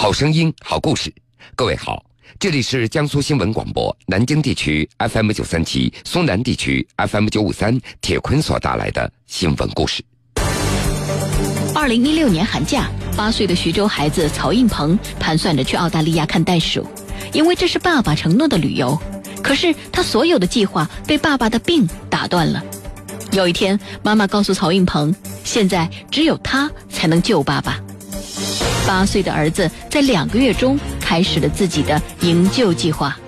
好声音，好故事。各位好，这里是江苏新闻广播南京地区 FM 九三七、苏南地区 FM 九五三。铁坤所带来的新闻故事。二零一六年寒假，八岁的徐州孩子曹应鹏盘算着去澳大利亚看袋鼠，因为这是爸爸承诺的旅游。可是他所有的计划被爸爸的病打断了。有一天，妈妈告诉曹应鹏，现在只有他才能救爸爸。八岁的儿子在两个月中开始了自己的营救计划。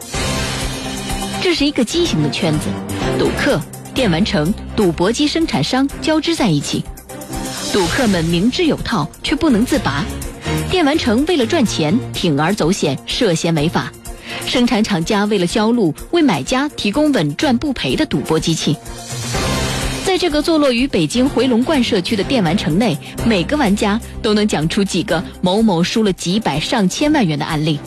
这是一个畸形的圈子，赌客、电玩城、赌博机生产商交织在一起。赌客们明知有套，却不能自拔；电玩城为了赚钱，铤而走险，涉嫌违法；生产厂家为了销路，为买家提供稳赚不赔的赌博机器。在这个坐落于北京回龙观社区的电玩城内，每个玩家都能讲出几个某某输了几百上千万元的案例。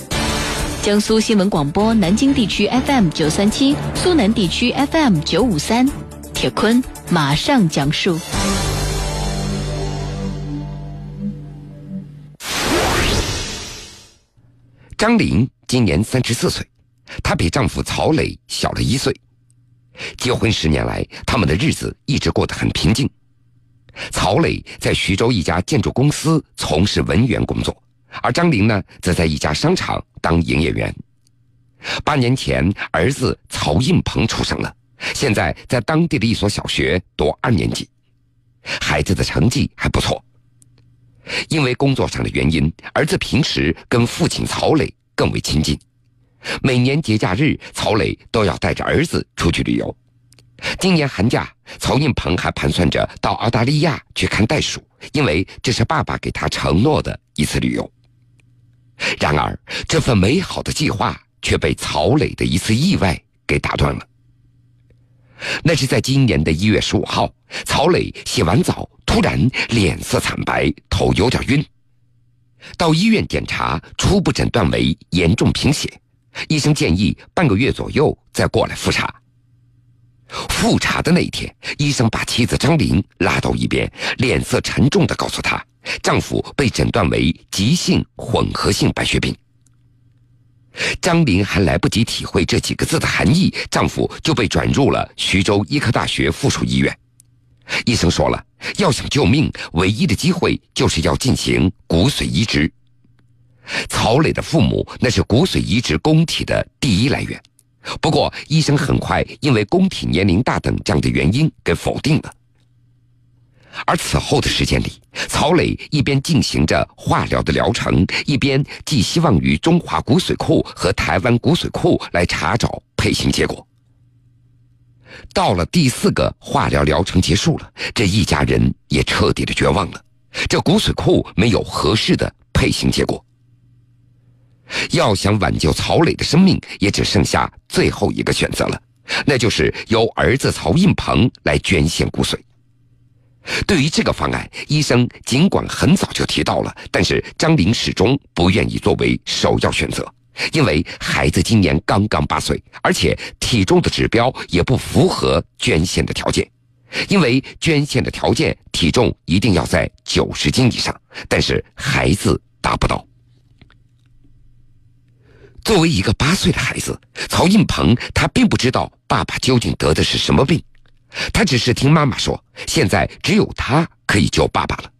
江苏新闻广播南京地区 FM 九三七，苏南地区 FM 九五三，铁坤马上讲述。张玲今年三十四岁，她比丈夫曹磊小了一岁。结婚十年来，他们的日子一直过得很平静。曹磊在徐州一家建筑公司从事文员工作，而张玲呢，则在一家商场当营业员。八年前，儿子曹应鹏出生了，现在在当地的一所小学读二年级，孩子的成绩还不错。因为工作上的原因，儿子平时跟父亲曹磊更为亲近。每年节假日，曹磊都要带着儿子出去旅游。今年寒假，曹印鹏还盘算着到澳大利亚去看袋鼠，因为这是爸爸给他承诺的一次旅游。然而，这份美好的计划却被曹磊的一次意外给打断了。那是在今年的一月十五号，曹磊洗完澡，突然脸色惨白，头有点晕。到医院检查，初步诊断为严重贫血。医生建议半个月左右再过来复查。复查的那一天，医生把妻子张玲拉到一边，脸色沉重地告诉她，丈夫被诊断为急性混合性白血病。张玲还来不及体会这几个字的含义，丈夫就被转入了徐州医科大学附属医院。医生说了，要想救命，唯一的机会就是要进行骨髓移植。曹磊的父母那是骨髓移植供体的第一来源，不过医生很快因为供体年龄大等这样的原因给否定了。而此后的时间里，曹磊一边进行着化疗的疗程，一边寄希望于中华骨髓库和台湾骨髓库来查找配型结果。到了第四个化疗疗程结束了，这一家人也彻底的绝望了，这骨髓库没有合适的配型结果。要想挽救曹磊的生命，也只剩下最后一个选择了，那就是由儿子曹应鹏来捐献骨髓。对于这个方案，医生尽管很早就提到了，但是张玲始终不愿意作为首要选择，因为孩子今年刚刚八岁，而且体重的指标也不符合捐献的条件，因为捐献的条件体重一定要在九十斤以上，但是孩子达不到。作为一个八岁的孩子，曹应鹏他并不知道爸爸究竟得的是什么病，他只是听妈妈说，现在只有他可以救爸爸了。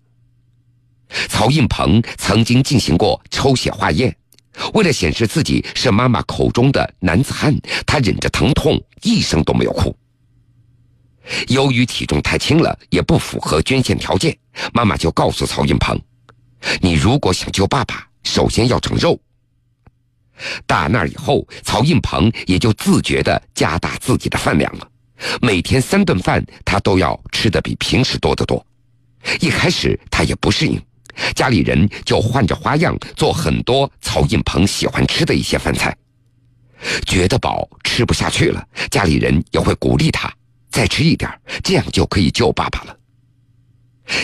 曹应鹏曾经进行过抽血化验，为了显示自己是妈妈口中的男子汉，他忍着疼痛一声都没有哭。由于体重太轻了，也不符合捐献条件，妈妈就告诉曹应鹏：“你如果想救爸爸，首先要长肉。”打那以后，曹应鹏也就自觉地加大自己的饭量了。每天三顿饭，他都要吃的比平时多得多。一开始他也不适应，家里人就换着花样做很多曹应鹏喜欢吃的一些饭菜。觉得饱吃不下去了，家里人也会鼓励他再吃一点，这样就可以救爸爸了。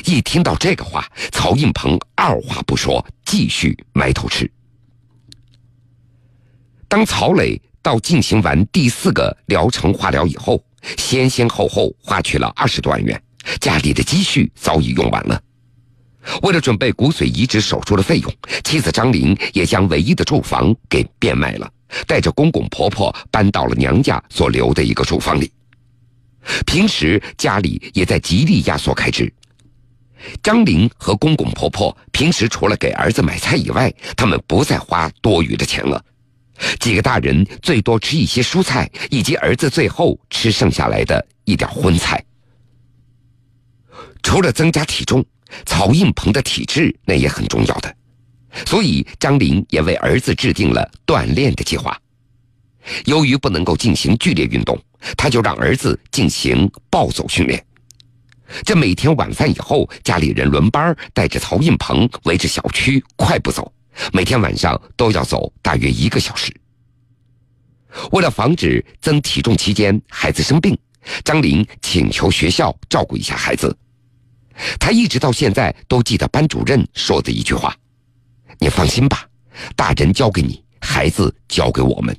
一听到这个话，曹应鹏二话不说，继续埋头吃。当曹磊到进行完第四个疗程化疗以后，先先后后花去了二十多万元，家里的积蓄早已用完了。为了准备骨髓移植手术的费用，妻子张玲也将唯一的住房给变卖了，带着公公婆婆搬到了娘家所留的一个住房里。平时家里也在极力压缩开支。张玲和公公婆婆平时除了给儿子买菜以外，他们不再花多余的钱了。几个大人最多吃一些蔬菜，以及儿子最后吃剩下来的一点荤菜。除了增加体重，曹印鹏的体质那也很重要的，所以张玲也为儿子制定了锻炼的计划。由于不能够进行剧烈运动，他就让儿子进行暴走训练。这每天晚饭以后，家里人轮班带着曹印鹏围着小区快步走，每天晚上都要走大约一个小时。为了防止增体重期间孩子生病，张玲请求学校照顾一下孩子。他一直到现在都记得班主任说的一句话：“你放心吧，大人交给你，孩子交给我们。”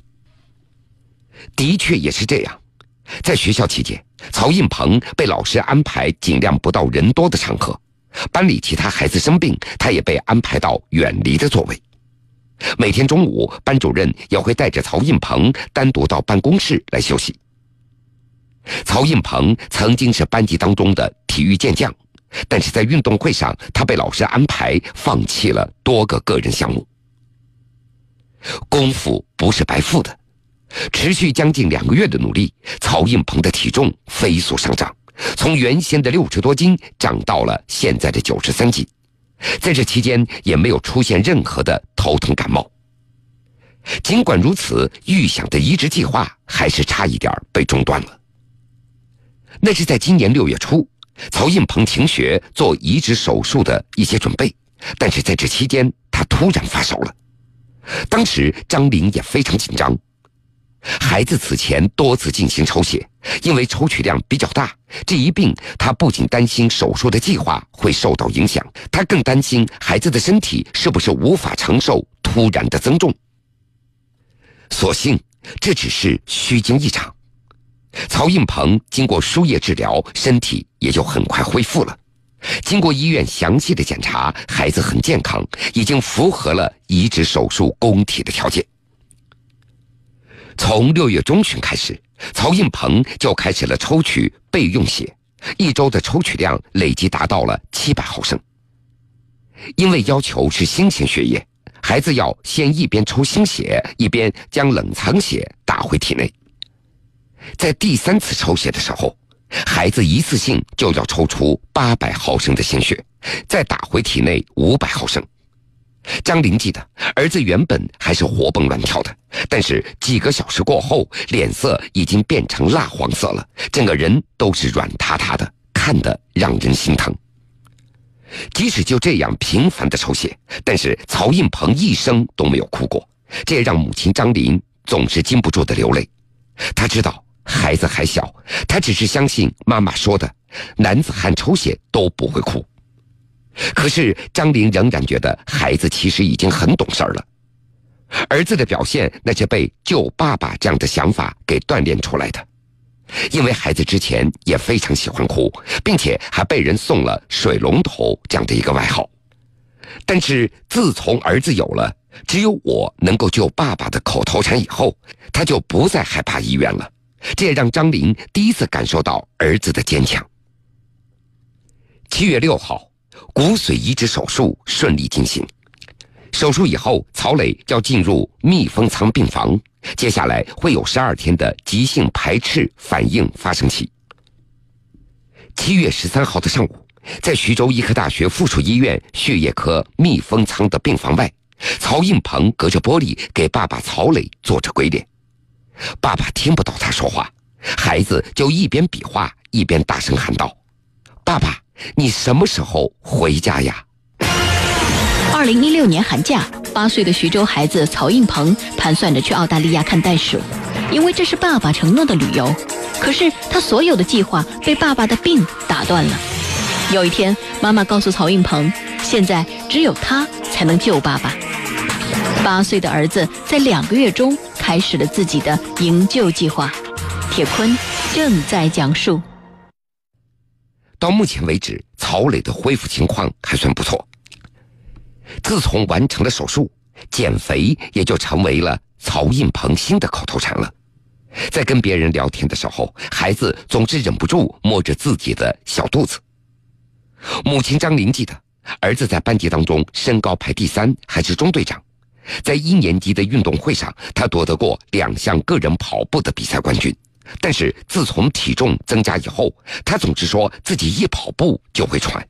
的确也是这样，在学校期间，曹印鹏被老师安排尽量不到人多的场合，班里其他孩子生病，他也被安排到远离的座位。每天中午，班主任也会带着曹印鹏单独到办公室来休息。曹印鹏曾经是班级当中的体育健将，但是在运动会上，他被老师安排放弃了多个个人项目。功夫不是白付的。持续将近两个月的努力，曹应鹏的体重飞速上涨，从原先的六十多斤涨到了现在的九十三斤。在这期间，也没有出现任何的头疼感冒。尽管如此，预想的移植计划还是差一点被中断了。那是在今年六月初，曹应鹏停学做移植手术的一些准备，但是在这期间，他突然发烧了。当时张玲也非常紧张。孩子此前多次进行抽血，因为抽取量比较大，这一病他不仅担心手术的计划会受到影响，他更担心孩子的身体是不是无法承受突然的增重。所幸这只是虚惊一场，曹应鹏经过输液治疗，身体也就很快恢复了。经过医院详细的检查，孩子很健康，已经符合了移植手术供体的条件。从六月中旬开始，曹应鹏就开始了抽取备用血，一周的抽取量累计达到了七百毫升。因为要求是新鲜血液，孩子要先一边抽新血，一边将冷藏血打回体内。在第三次抽血的时候，孩子一次性就要抽出八百毫升的鲜血，再打回体内五百毫升。张玲记得，儿子原本还是活蹦乱跳的，但是几个小时过后，脸色已经变成蜡黄色了，整个人都是软塌塌的，看得让人心疼。即使就这样频繁的抽血，但是曹应鹏一生都没有哭过，这也让母亲张林总是禁不住的流泪。他知道孩子还小，他只是相信妈妈说的，男子汉抽血都不会哭。可是张玲仍然觉得孩子其实已经很懂事了，儿子的表现那是被救爸爸这样的想法给锻炼出来的。因为孩子之前也非常喜欢哭，并且还被人送了“水龙头”这样的一个外号。但是自从儿子有了“只有我能够救爸爸”的口头禅以后，他就不再害怕医院了。这也让张玲第一次感受到儿子的坚强。七月六号。骨髓移植手术顺利进行，手术以后，曹磊要进入密封舱病房，接下来会有十二天的急性排斥反应发生期。七月十三号的上午，在徐州医科大学附属医院血液科密封舱的病房外，曹应鹏隔着玻璃给爸爸曹磊做着鬼脸，爸爸听不到他说话，孩子就一边比划一边大声喊道：“爸爸。”你什么时候回家呀？二零一六年寒假，八岁的徐州孩子曹应鹏盘算着去澳大利亚看袋鼠，因为这是爸爸承诺的旅游。可是他所有的计划被爸爸的病打断了。有一天，妈妈告诉曹应鹏，现在只有他才能救爸爸。八岁的儿子在两个月中开始了自己的营救计划。铁坤正在讲述。到目前为止，曹磊的恢复情况还算不错。自从完成了手术，减肥也就成为了曹印鹏新的口头禅了。在跟别人聊天的时候，孩子总是忍不住摸着自己的小肚子。母亲张玲记得，儿子在班级当中身高排第三，还是中队长。在一年级的运动会上，他夺得过两项个人跑步的比赛冠军。但是自从体重增加以后，他总是说自己一跑步就会喘。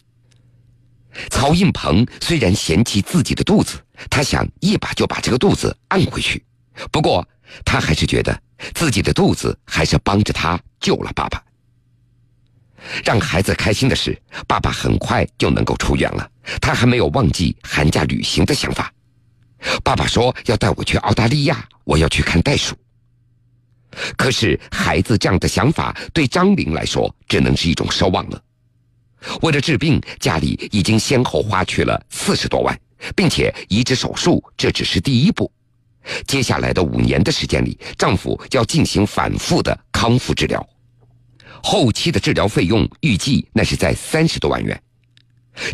曹印鹏虽然嫌弃自己的肚子，他想一把就把这个肚子按回去。不过他还是觉得自己的肚子还是帮着他救了爸爸。让孩子开心的是，爸爸很快就能够出院了。他还没有忘记寒假旅行的想法。爸爸说要带我去澳大利亚，我要去看袋鼠。可是孩子这样的想法对张玲来说只能是一种奢望了。为了治病，家里已经先后花去了四十多万，并且移植手术这只是第一步。接下来的五年的时间里，丈夫要进行反复的康复治疗，后期的治疗费用预计那是在三十多万元。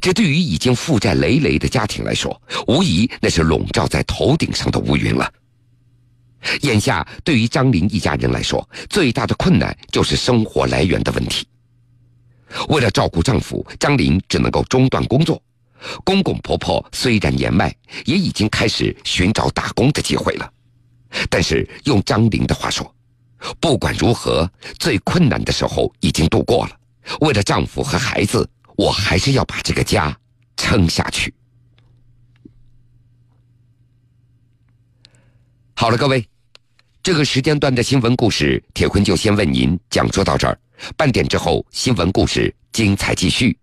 这对于已经负债累累的家庭来说，无疑那是笼罩在头顶上的乌云了。眼下，对于张玲一家人来说，最大的困难就是生活来源的问题。为了照顾丈夫，张玲只能够中断工作。公公婆婆虽然年迈，也已经开始寻找打工的机会了。但是用张玲的话说，不管如何，最困难的时候已经度过了。为了丈夫和孩子，我还是要把这个家撑下去。好了，各位，这个时间段的新闻故事，铁坤就先为您讲述到这儿。半点之后，新闻故事精彩继续。